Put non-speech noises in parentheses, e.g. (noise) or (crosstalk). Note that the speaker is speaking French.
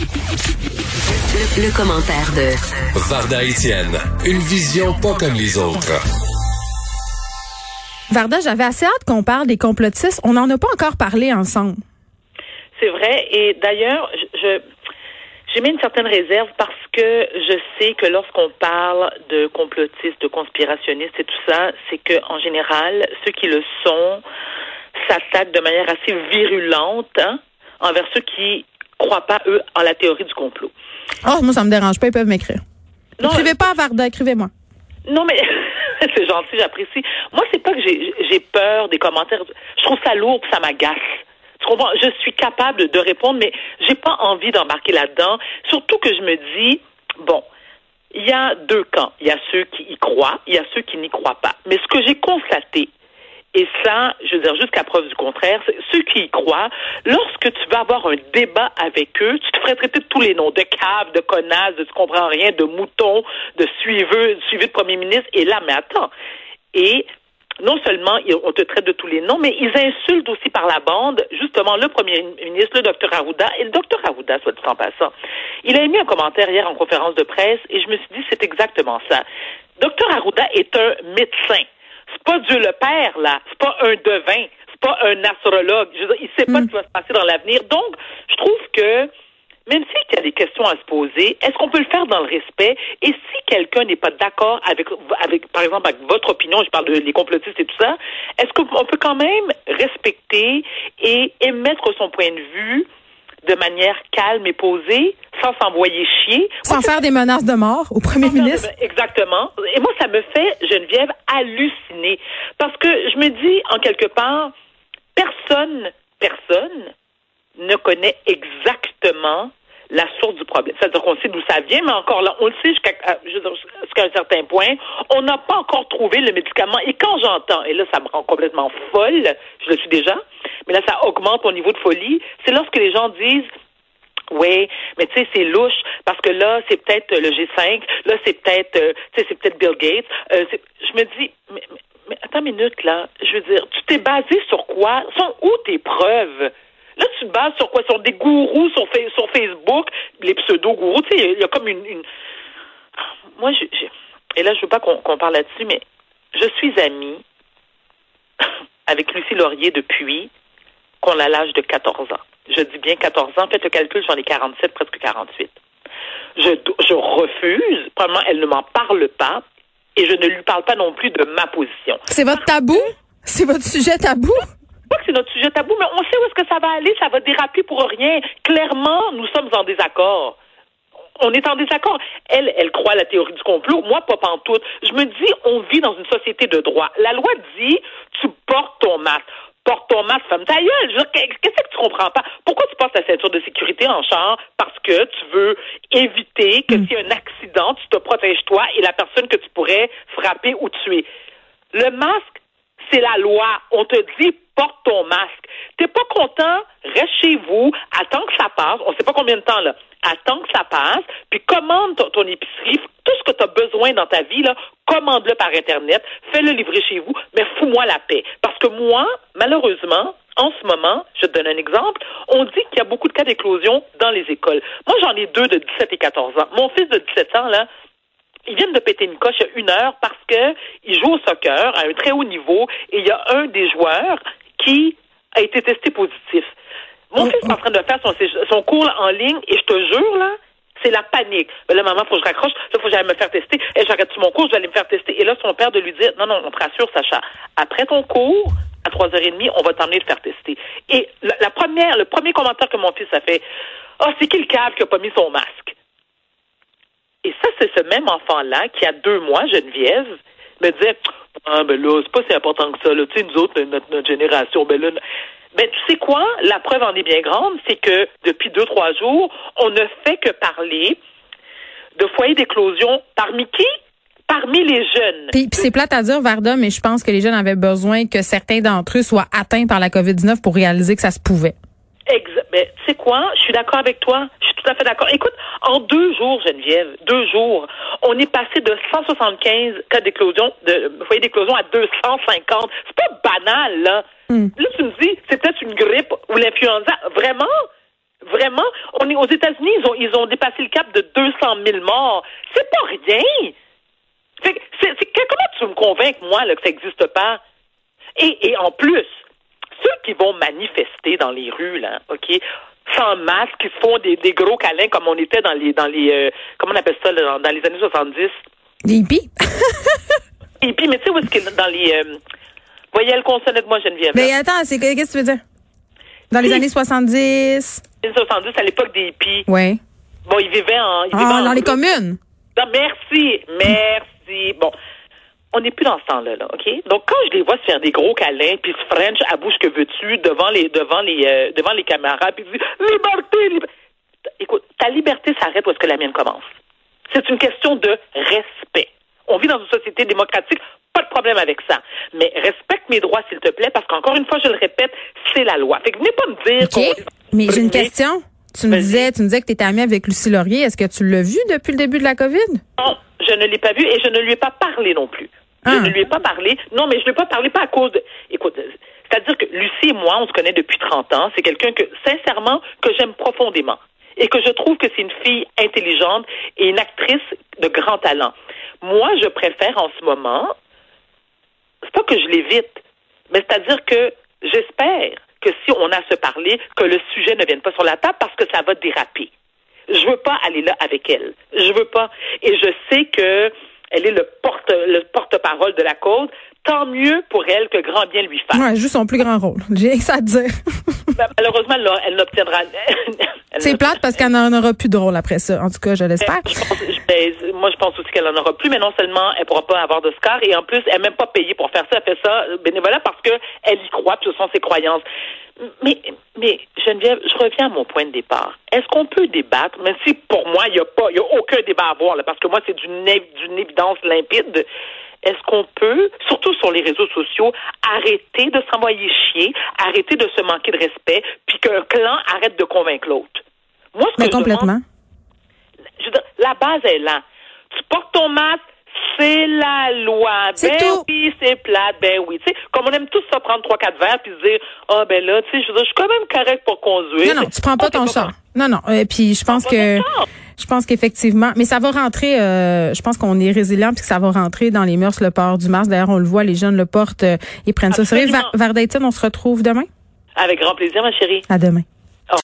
Le, commentaire de Varda Etienne, une vision pas comme les autres. Varda, j'avais assez hâte qu'on parle des complotistes. On n'en a pas encore parlé ensemble. C'est vrai. Et d'ailleurs, je, j'ai mis une certaine réserve parce que je sais que lorsqu'on parle de complotistes, de conspirationnistes et tout ça, c'est que en général, ceux qui le sont s'attaquent de manière assez virulente hein, envers ceux qui croient pas eux en la théorie du complot. Oh, moi ça me dérange pas, ils peuvent m'écrire. Écrivez pas à Varda, écrivez-moi. Non mais (laughs) c'est gentil, j'apprécie. Moi, c'est pas que j'ai peur des commentaires. Je trouve ça lourd, ça m'agace. Je suis capable de répondre, mais j'ai pas envie d'embarquer là-dedans. Surtout que je me dis, bon, il y a deux camps. Il y a ceux qui y croient, il y a ceux qui n'y croient pas. Mais ce que j'ai constaté, et ça, je veux dire, jusqu'à preuve du contraire, ceux qui y croient, lorsque tu vas avoir un débat avec eux, tu te ferais traiter de tous les noms, de cave, de connasse, de tu comprends rien, de mouton, de suiveux, suivi de premier ministre. Et là, mais attends. Et non seulement on te traite de tous les noms, mais ils insultent aussi par la bande, justement, le premier ministre, le docteur Arruda, et le docteur Arruda, soit dit en passant. Il a émis un commentaire hier en conférence de presse, et je me suis dit, c'est exactement ça. Docteur Arruda est un médecin. C'est pas Dieu le Père, là. C'est pas un devin. C'est pas un astrologue. Je veux dire, il sait pas ce qui va se passer dans l'avenir. Donc, je trouve que même s'il y a des questions à se poser, est-ce qu'on peut le faire dans le respect? Et si quelqu'un n'est pas d'accord avec, avec, par exemple, avec votre opinion, je parle des complotistes et tout ça, est-ce qu'on peut quand même respecter et émettre son point de vue de manière calme et posée, sans s'envoyer chier. Sans faire des menaces de mort au premier ministre? exactement. Et moi, ça me fait, Geneviève, halluciner. Parce que je me dis, en quelque part, personne, personne ne connaît exactement la source du problème. C'est-à-dire qu'on sait d'où ça vient, mais encore là, on le sait jusqu'à un certain point. On n'a pas encore trouvé le médicament. Et quand j'entends, et là, ça me rend complètement folle, je le suis déjà, mais là, ça augmente mon niveau de folie, c'est lorsque les gens disent oui, mais tu sais, c'est louche parce que là, c'est peut-être le G5, là, c'est peut-être, euh, tu sais, c'est peut-être Bill Gates. Euh, je me dis, mais, mais, attends une minute là. Je veux dire, tu t'es basé sur quoi? Sont où tes preuves? Là, tu te bases sur quoi? Sur des gourous sur, sur Facebook, les pseudo-gourous. Tu sais, il y, a comme une... Moi, je, et là, je veux pas qu'on parle là-dessus, mais je suis amie (laughs) avec Lucie Laurier depuis qu'on a l'âge de 14 ans. Je dis bien 14 ans. Faites le calcul, j'en ai 47, presque 48. Je, je refuse. Premièrement, elle ne m'en parle pas et je ne lui parle pas non plus de ma position. C'est votre tabou? C'est votre sujet tabou? pas que c'est notre sujet tabou, mais on sait où est-ce que ça va aller, ça va déraper pour rien. Clairement, nous sommes en désaccord. On est en désaccord. Elle, elle croit à la théorie du complot. Moi, pas pantoute. Je me dis, on vit dans une société de droit. La loi dit, tu portes ton masque porte ton masque, femme ta gueule. Qu'est-ce que tu comprends pas? Pourquoi tu portes ta ceinture de sécurité en char? Parce que tu veux éviter que mm. s'il y a un accident, tu te protèges toi et la personne que tu pourrais frapper ou tuer. Le masque, c'est la loi. On te dit porte ton masque. T'es pas content, reste chez vous, attends que ça passe. On sait pas combien de temps là. Attends que ça passe, puis commande ton, épicerie, tout ce que tu as besoin dans ta vie là, commande-le par internet, fais-le livrer chez vous, mais fous-moi la paix. Parce que moi, malheureusement, en ce moment, je te donne un exemple, on dit qu'il y a beaucoup de cas d'éclosion dans les écoles. Moi, j'en ai deux de 17 et 14 ans. Mon fils de 17 ans, là, ils viennent de péter une coche à une heure parce que il joue au soccer à un très haut niveau et il y a un des joueurs qui a été testé positif. Mon fils est en train de faire son, son cours en ligne et je te jure, là, c'est la panique. Mais là, maman, faut que je raccroche. Là, faut que j'aille me faire tester. Et j'arrête mon cours, je vais aller me faire tester. Et là, son père de lui dire, non, non, on te rassure, Sacha. Après ton cours, à 3h30, on va t'emmener te faire tester. Et la, première, le premier commentaire que mon fils a fait, oh, c'est qui le cave qui a pas mis son masque? Et ça, c'est ce même enfant-là qui, a deux mois, Geneviève, me disait, ah, ben là, c'est pas si important que ça, là. Tu sais, nous autres, notre, génération, ben là, Ben, tu sais quoi? La preuve en est bien grande, c'est que depuis deux, trois jours, on ne fait que parler de foyers d'éclosion parmi qui? Parmi les jeunes. Puis, puis c'est plate à dire, Varda, mais je pense que les jeunes avaient besoin que certains d'entre eux soient atteints par la COVID-19 pour réaliser que ça se pouvait. Exa- ben, tu sais quoi? Je suis d'accord avec toi. Je suis tout à fait d'accord. Écoute, en deux jours, Geneviève, deux jours, on est passé de 175 cas d'éclosion, de foyers d'éclosion à 250. C'est pas banal, là. Là, tu me dis, c'est peut-être une grippe ou l'influenza. Vraiment? Vraiment? On est aux États-Unis, ils ont, ils ont dépassé le cap de 200 000 morts. C'est pas rien. Fait que c'est, comment tu me convaincre, moi, là, que ça n'existe pas? Et, et en plus, qui vont manifester dans les rues, là, OK, sans masque, qui font des, des gros câlins comme on était dans les, dans les, euh, comment on appelle ça, là, dans, les années 70. Les hippies? (laughs) Puis, mais tu sais où est-ce que dans les, euh, voyelles consonnettes, moi, Geneviève. mais attends, c'est qu'est-ce que tu veux dire? Dans les années 70? Les années 70, à l'époque des hippies. Ouais. Bon, ils vivaient en, ils vivaient Ah, en dans les communes? Non, merci, merci. Bon, on n'est plus dans ce temps-là, là, OK? Donc, quand je les vois se faire des gros câlins, puis se French à bouche que veux-tu devant les devant les euh, devant les caméras, puis liberté, liberté. Écoute, ta liberté s'arrête où est-ce que la mienne commence. C'est une question de respect. On vit dans une société démocratique, pas de problème avec ça. Mais respecte mes droits, s'il te plaît, parce qu'encore une fois, je le répète, c'est la loi. Fait que venez pas me dire OK. qu'on Mais j'ai une question. Tu me disais, tu me disais que tu étais amie avec Lucie Laurier. Est-ce que tu l'as vue depuis le début de la COVID? Non, je ne l'ai pas vu et je ne lui ai pas parlé non plus. Je Ah. ne lui ai pas parlé. Non, mais je ne lui ai pas parlé pas à cause de. Écoute, c'est-à-dire que Lucie et moi, on se connaît depuis 30 ans. C'est quelqu'un que, sincèrement, que j'aime profondément. Et que je trouve que c'est une fille intelligente et une actrice de grand talent. Moi, je préfère en ce moment, c'est pas que je l'évite, mais c'est-à-dire que j'espère que si on a à se parler, que le sujet ne vienne pas sur la table parce que ça va déraper. Je veux pas aller là avec elle. Je veux pas. Et je sais que elle est le porte le porte-parole de la cause. Tant mieux pour elle que grand bien lui fasse. Ouais, joue son plus grand rôle. J'ai que ça à dire. (laughs) Ben, Malheureusement, elle, elle n'obtiendra. (laughs) elle C'est plate parce qu'elle n'en aura plus de rôle après ça. En tout cas, je l'espère. Pense- je- ben, moi, je pense aussi qu'elle en aura plus, mais non seulement elle pourra pas avoir d'Oscar, et en plus, elle n'est même pas payée pour faire ça. Elle fait ça euh, bénévolat parce que elle y croit, puis ce sont ses croyances. Mais, mais Geneviève, je reviens à mon point de départ. Est-ce qu'on peut débattre, même si pour moi, il n'y a pas, il a aucun débat à avoir, là, parce que moi, c'est d'une évidence limpide. Est-ce qu'on peut, surtout sur les réseaux sociaux, arrêter de s'envoyer chier, arrêter de se manquer de respect, puis qu'un clan arrête de convaincre l'autre? Moi, ce que je demande, complètement. je dire, la base est là. Tu portes ton masque, c'est la loi. Ben tout. oui, c'est plate, ben oui. Tu sais, comme on aime tous ça prendre trois, quatre verres puis se dire, ah ben là, tu sais, je veux dire, je suis quand même correct pour conduire. Non, non, tu prends pas ton char. Non, non. Et puis, je pense que, je pense qu'effectivement, mais ça va rentrer. euh, je pense qu'on est résilient puis que ça va rentrer dans les mœurs le port du masque. D'ailleurs, on le voit, les jeunes le portent, euh, ils prennent ça. au sérieux. Absolument. Va- Varda Étienne, on se retrouve demain? Avec grand plaisir, ma chérie. À demain.